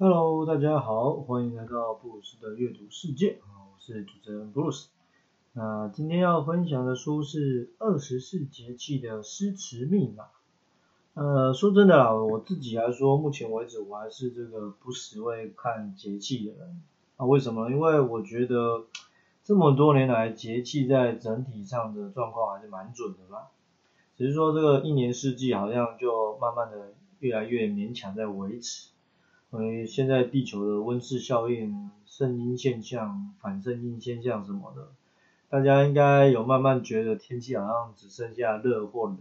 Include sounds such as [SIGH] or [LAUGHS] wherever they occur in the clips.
Hello，大家好，欢迎来到布鲁斯的阅读世界啊，我是主持人布鲁斯。那今天要分享的书是《二十四节气的诗词密码》。呃，说真的啦，我自己来说，目前为止我还是这个不时会看节气的人啊。为什么？因为我觉得这么多年来节气在整体上的状况还是蛮准的啦。只是说这个一年四季好像就慢慢的越来越勉强在维持。因为现在地球的温室效应、圣婴现象、反圣婴现象什么的，大家应该有慢慢觉得天气好像只剩下热或冷，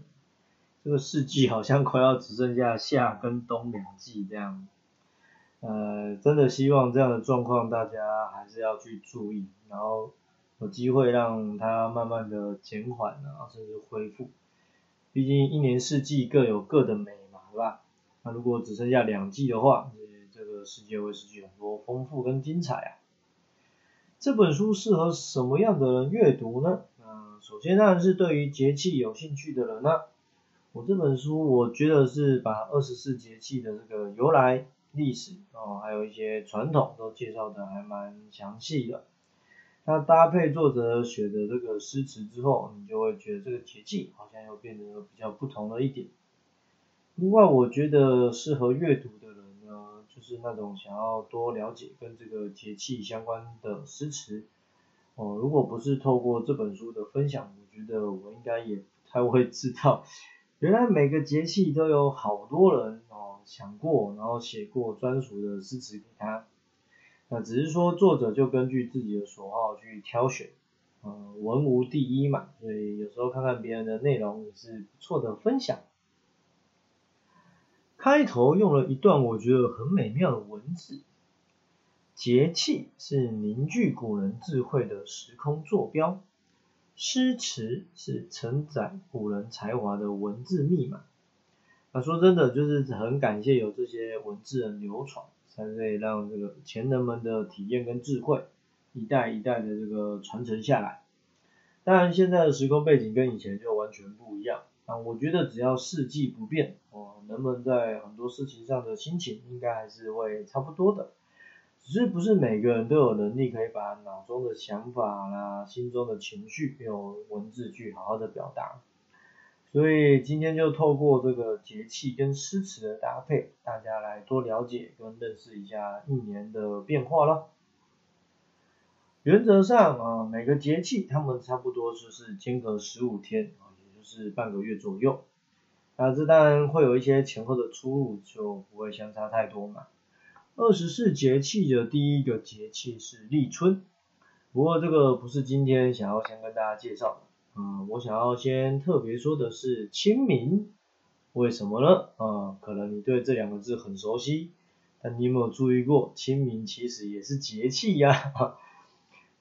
这个四季好像快要只剩下夏跟冬两季这样。呃，真的希望这样的状况大家还是要去注意，然后有机会让它慢慢的减缓啊，甚至恢复。毕竟一年四季各有各的美嘛，对吧？那如果只剩下两季的话，这个世界会失去很多丰富跟精彩啊！这本书适合什么样的人阅读呢？嗯，首先当然是对于节气有兴趣的人呢。我这本书我觉得是把二十四节气的这个由来、历史哦，还有一些传统都介绍的还蛮详细的。那搭配作者写的这个诗词之后，你就会觉得这个节气好像又变得比较不同了一点。另外，我觉得适合阅读的人。就是那种想要多了解跟这个节气相关的诗词，哦，如果不是透过这本书的分享，我觉得我应该也不太会知道，原来每个节气都有好多人哦想过，然后写过专属的诗词给他，那只是说作者就根据自己的所好去挑选，嗯，文无第一嘛，所以有时候看看别人的内容也是不错的分享。开头用了一段我觉得很美妙的文字，节气是凝聚古人智慧的时空坐标，诗词是承载古人才华的文字密码。那说真的，就是很感谢有这些文字的流传，才可以让这个前人们的体验跟智慧一代一代的这个传承下来。当然，现在的时空背景跟以前就完全不一样。啊，我觉得只要四季不变，哦，人们在很多事情上的心情应该还是会差不多的，只是不是每个人都有能力可以把脑中的想法啦、心中的情绪用文字去好好的表达。所以今天就透过这个节气跟诗词的搭配，大家来多了解跟认识一下一年的变化了。原则上啊，每个节气它们差不多就是间隔十五天。是半个月左右，那这当然会有一些前后的出入，就不会相差太多嘛。二十四节气的第一个节气是立春，不过这个不是今天想要先跟大家介绍的，嗯，我想要先特别说的是清明，为什么呢？啊，可能你对这两个字很熟悉，但你有没有注意过，清明其实也是节气呀？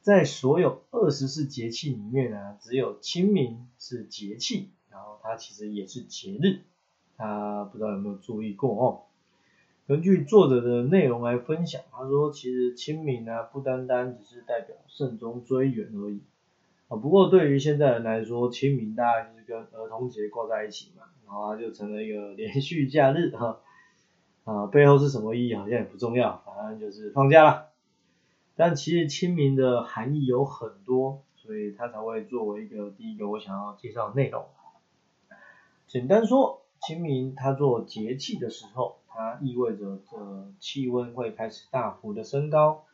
在所有二十四节气里面呢，只有清明是节气，然后它其实也是节日，他不知道有没有注意过哦？根据作者的内容来分享，他说其实清明呢不单单只是代表慎终追远而已啊。不过对于现在人来说，清明大概就是跟儿童节挂在一起嘛，然后它就成了一个连续假日哈啊，背后是什么意义好像也不重要，反正就是放假了。但其实清明的含义有很多，所以它才会作为一个第一个我想要介绍的内容。简单说，清明它做节气的时候，它意味着这气温会开始大幅的升高，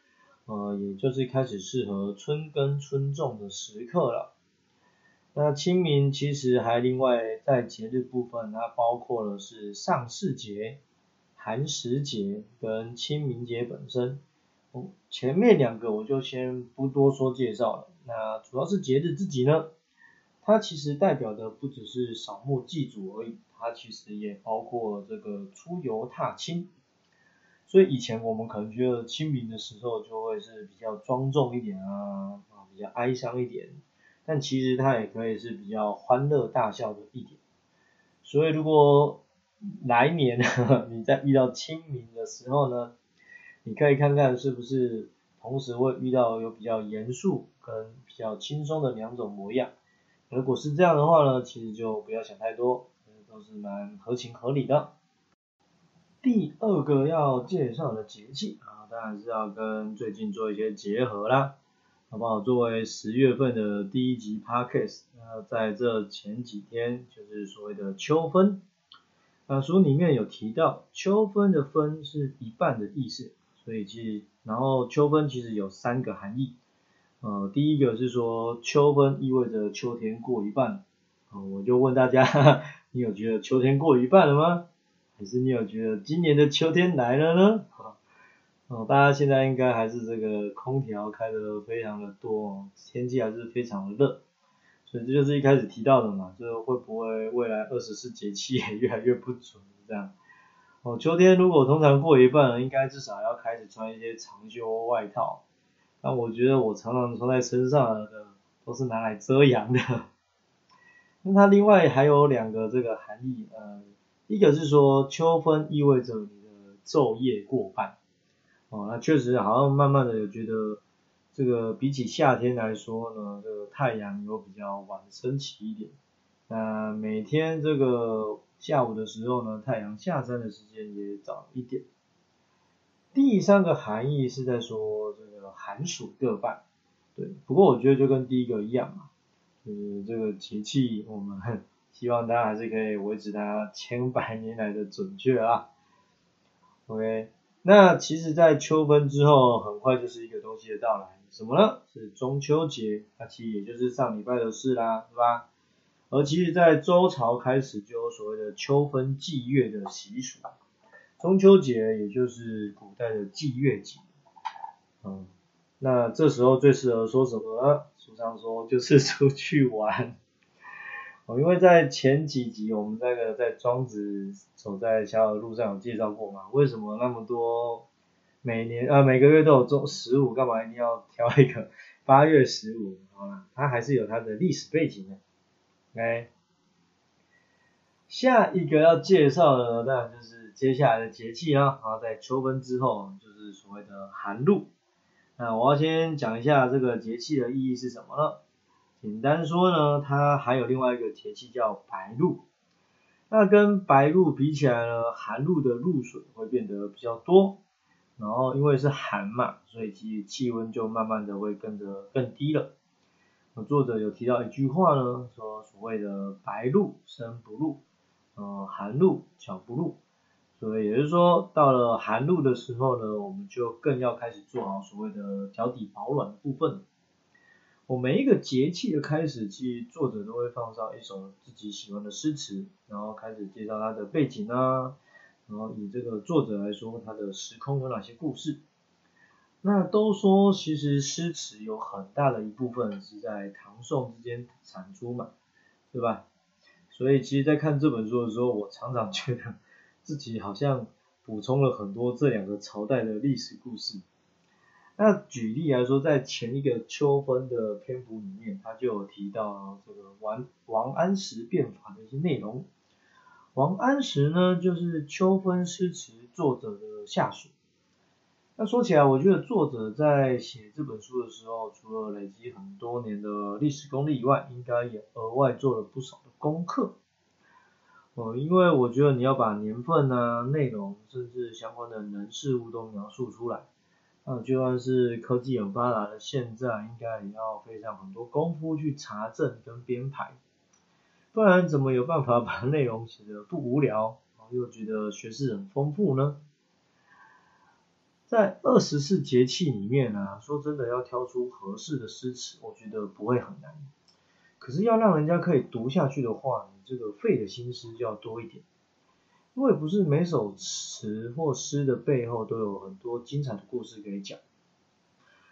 呃，也就是开始适合春耕春种的时刻了。那清明其实还另外在节日部分，它包括了是上巳节、寒食节跟清明节本身。前面两个我就先不多说介绍了。那主要是节日自己呢，它其实代表的不只是扫墓祭祖而已，它其实也包括这个出游踏青。所以以前我们可能觉得清明的时候就会是比较庄重一点啊，啊比较哀伤一点，但其实它也可以是比较欢乐大笑的一点。所以如果来年 [LAUGHS] 你在遇到清明的时候呢？你可以看看是不是同时会遇到有比较严肃跟比较轻松的两种模样。如果是这样的话呢，其实就不要想太多，都是蛮合情合理的。第二个要介绍的节气啊，当然是要跟最近做一些结合啦，好不好？作为十月份的第一集 podcast，那在这前几天就是所谓的秋分，啊书里面有提到秋分的分是一半的意思，所以其实然后秋分其实有三个含义，呃第一个是说秋分意味着秋天过一半，啊我就问大家，[LAUGHS] 你有觉得秋天过一半了吗？还是你有觉得今年的秋天来了呢？哦，[LAUGHS] 大家现在应该还是这个空调开的非常的多，天气还是非常的热，所以这就是一开始提到的嘛，就是会不会未来二十四节气也越来越不准这样？哦，秋天如果通常过一半，应该至少要开始穿一些长袖外套，那我觉得我常常穿在身上的都是拿来遮阳的。那它另外还有两个这个含义，呃。一个是说秋分意味着你的昼夜过半，哦，那确实好像慢慢的有觉得这个比起夏天来说呢，这个太阳有比较晚升起一点，那每天这个下午的时候呢，太阳下山的时间也早一点。第三个含义是在说这个寒暑各半，对，不过我觉得就跟第一个一样嘛，就是这个节气我们。[LAUGHS] 希望大家还是可以维持它千百年来的准确啊。OK，那其实，在秋分之后，很快就是一个东西的到来，什么呢？是中秋节，那其实也就是上礼拜的事啦，是吧？而其实，在周朝开始就有所谓的秋分祭月的习俗，中秋节也就是古代的祭月节。嗯，那这时候最适合说什么？书上说就是 [LAUGHS] 出去玩。哦，因为在前几集我们那个在庄子走在小小的路上有介绍过嘛，为什么那么多每年啊每个月都有中十五，干嘛一定要挑一个八月十五？好了，它还是有它的历史背景的。OK，下一个要介绍的当然就是接下来的节气啦，然后在秋分之后就是所谓的寒露。那我要先讲一下这个节气的意义是什么呢？简单说呢，它还有另外一个节气叫白露。那跟白露比起来呢，寒露的露水会变得比较多。然后因为是寒嘛，所以其气温就慢慢的会跟着更低了。作者有提到一句话呢，说所谓的白露生不露，呃寒露脚不露。所以也就是说，到了寒露的时候呢，我们就更要开始做好所谓的脚底保暖的部分。我每一个节气的开始，其实作者都会放上一首自己喜欢的诗词，然后开始介绍它的背景啊，然后以这个作者来说，它的时空有哪些故事。那都说其实诗词有很大的一部分是在唐宋之间产出嘛，对吧？所以其实，在看这本书的时候，我常常觉得自己好像补充了很多这两个朝代的历史故事。那举例来说，在前一个秋分的篇幅里面，他就有提到这个王王安石变法的一些内容。王安石呢，就是秋分诗词作者的下属。那说起来，我觉得作者在写这本书的时候，除了累积很多年的历史功力以外，应该也额外做了不少的功课。哦，因为我觉得你要把年份啊、内容，甚至相关的人事物都描述出来。那就算是科技很发达的现在，应该也要费上很多功夫去查证跟编排，不然怎么有办法把内容写得不无聊，然后又觉得学识很丰富呢？在二十四节气里面呢，说真的要挑出合适的诗词，我觉得不会很难。可是要让人家可以读下去的话，你这个费的心思就要多一点。因为不是每首词或诗的背后都有很多精彩的故事可以讲。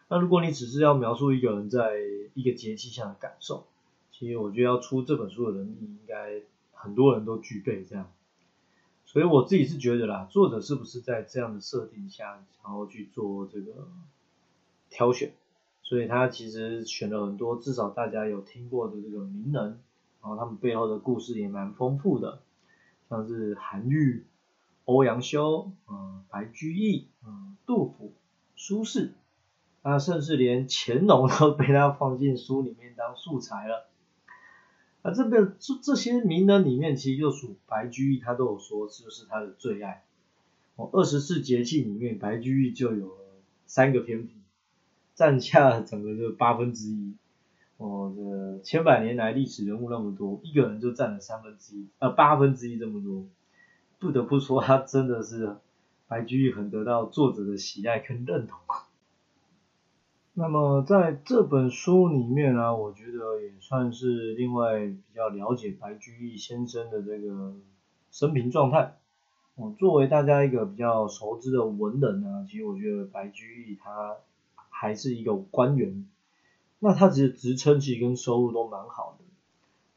那如果你只是要描述一个人在一个节气下的感受，其实我觉得要出这本书的能力应该很多人都具备这样。所以我自己是觉得啦，作者是不是在这样的设定下，然后去做这个挑选？所以他其实选了很多至少大家有听过的这个名人，然后他们背后的故事也蛮丰富的。像是韩愈、欧阳修、嗯白居易、嗯杜甫、苏轼，那甚至连乾隆都被他放进书里面当素材了。啊这个这这些名人里面，其实就属白居易，他都有说就是他的最爱。哦，二十四节气里面白居易就有三个偏僻，占下整个就八分之一。哦，这千百年来历史人物那么多，一个人就占了三分之一，呃，八分之一这么多，不得不说他真的是白居易很得到作者的喜爱跟认同。那么在这本书里面呢，我觉得也算是另外比较了解白居易先生的这个生平状态。哦，作为大家一个比较熟知的文人呢，其实我觉得白居易他还是一个官员。那他其实职称其实跟收入都蛮好的，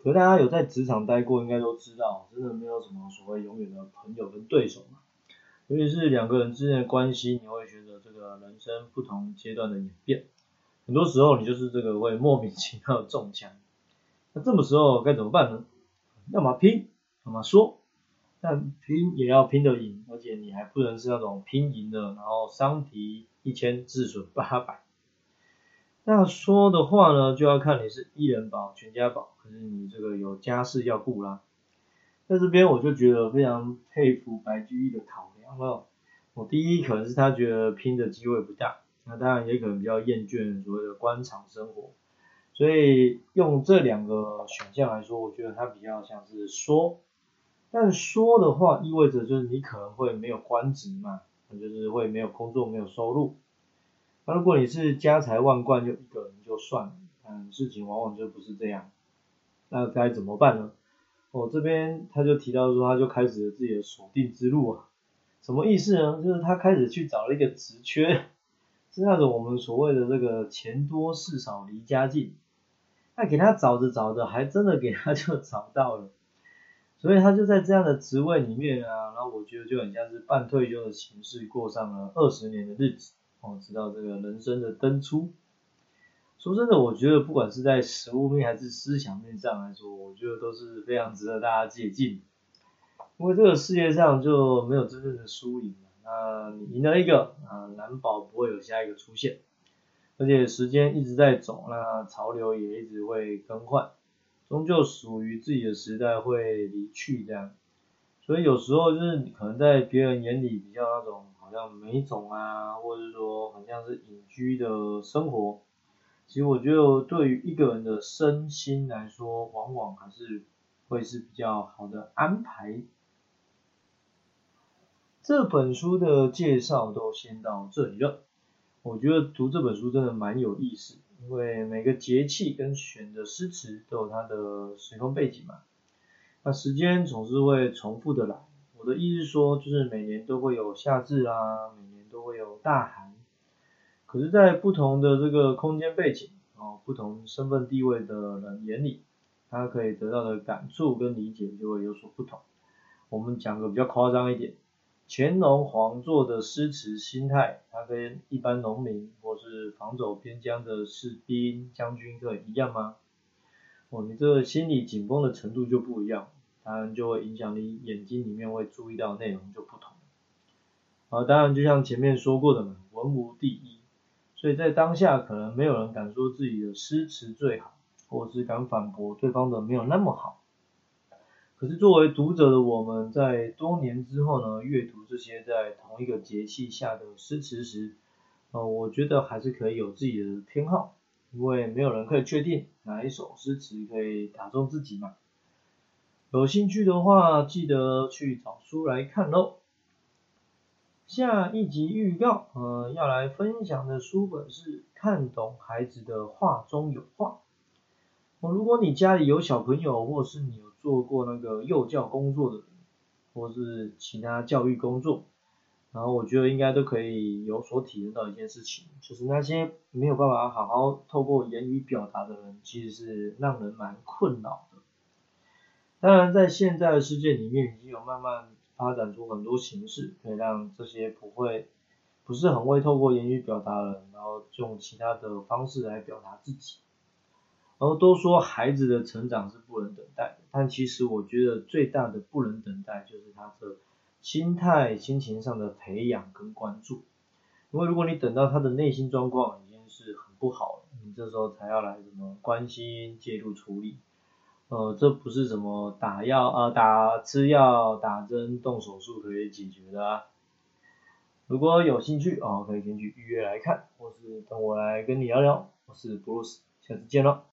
可是大家有在职场待过，应该都知道，真的没有什么所谓永远的朋友跟对手嘛。尤其是两个人之间的关系，你会觉得这个人生不同阶段的演变，很多时候你就是这个会莫名其妙中枪。那这么时候该怎么办呢？要么拼，要么说，但拼也要拼得赢，而且你还不能是那种拼赢了，然后伤敌一千，自损八百。那说的话呢，就要看你是一人保全家保，可是你这个有家事要顾啦。在这边我就觉得非常佩服白居易的考量了。我第一可能是他觉得拼的机会不大，那当然也可能比较厌倦所谓的官场生活，所以用这两个选项来说，我觉得他比较像是说。但说的话意味着就是你可能会没有官职嘛，就是会没有工作没有收入。那如果你是家财万贯就一个人就算了，嗯，事情往往就不是这样。那该怎么办呢？我这边他就提到说，他就开始了自己的锁定之路啊。什么意思呢？就是他开始去找了一个职缺，是那种我们所谓的这个钱多事少离家近。那给他找着找着，还真的给他就 [LAUGHS] 找到了。所以他就在这样的职位里面啊，然后我觉得就很像是半退休的形式，过上了二十年的日子。哦，知道这个人生的登出。说真的，我觉得不管是在实物面还是思想面上来说，我觉得都是非常值得大家借鉴。因为这个世界上就没有真正的输赢，那你赢了一个啊，难保不会有下一个出现。而且时间一直在走，那潮流也一直会更换，终究属于自己的时代会离去这样。所以有时候就是可能在别人眼里比较那种好。像美种啊，或者说很像是隐居的生活，其实我觉得对于一个人的身心来说，往往还是会是比较好的安排。这本书的介绍都先到这里了，我觉得读这本书真的蛮有意思，因为每个节气跟选的诗词都有它的时空背景嘛，那时间总是会重复的来。我的意思说，就是每年都会有夏至啊，每年都会有大寒。可是，在不同的这个空间背景哦，不同身份地位的人眼里，他可以得到的感触跟理解就会有所不同。我们讲个比较夸张一点，乾隆皇座的诗词心态，他跟一般农民或是防守边疆的士兵将军可一样吗？哦，你这心理紧绷的程度就不一样。当然就会影响你眼睛里面会注意到内容就不同。啊，当然就像前面说过的嘛，文无第一，所以在当下可能没有人敢说自己的诗词最好，或是敢反驳对方的没有那么好。可是作为读者的我们在多年之后呢，阅读这些在同一个节气下的诗词时，呃，我觉得还是可以有自己的偏好，因为没有人可以确定哪一首诗词可以打中自己嘛。有兴趣的话，记得去找书来看喽。下一集预告，呃，要来分享的书本是《看懂孩子的画中有画》。哦，如果你家里有小朋友，或是你有做过那个幼教工作的人，或是其他教育工作，然后我觉得应该都可以有所体验到一件事情，就是那些没有办法好好透过言语表达的人，其实是让人蛮困扰的。当然，在现在的世界里面，已经有慢慢发展出很多形式，可以让这些不会、不是很会透过言语表达的人，然后用其他的方式来表达自己。然后都说孩子的成长是不能等，但其实我觉得最大的不能等待就是他的心态、心情上的培养跟关注。因为如果你等到他的内心状况已经是很不好了，你这时候才要来什么关心、介入处理。呃，这不是什么打药啊、打吃药、打针、动手术可以解决的啊。如果有兴趣哦，可以先去预约来看，或是等我来跟你聊聊。我是布鲁斯，下次见了。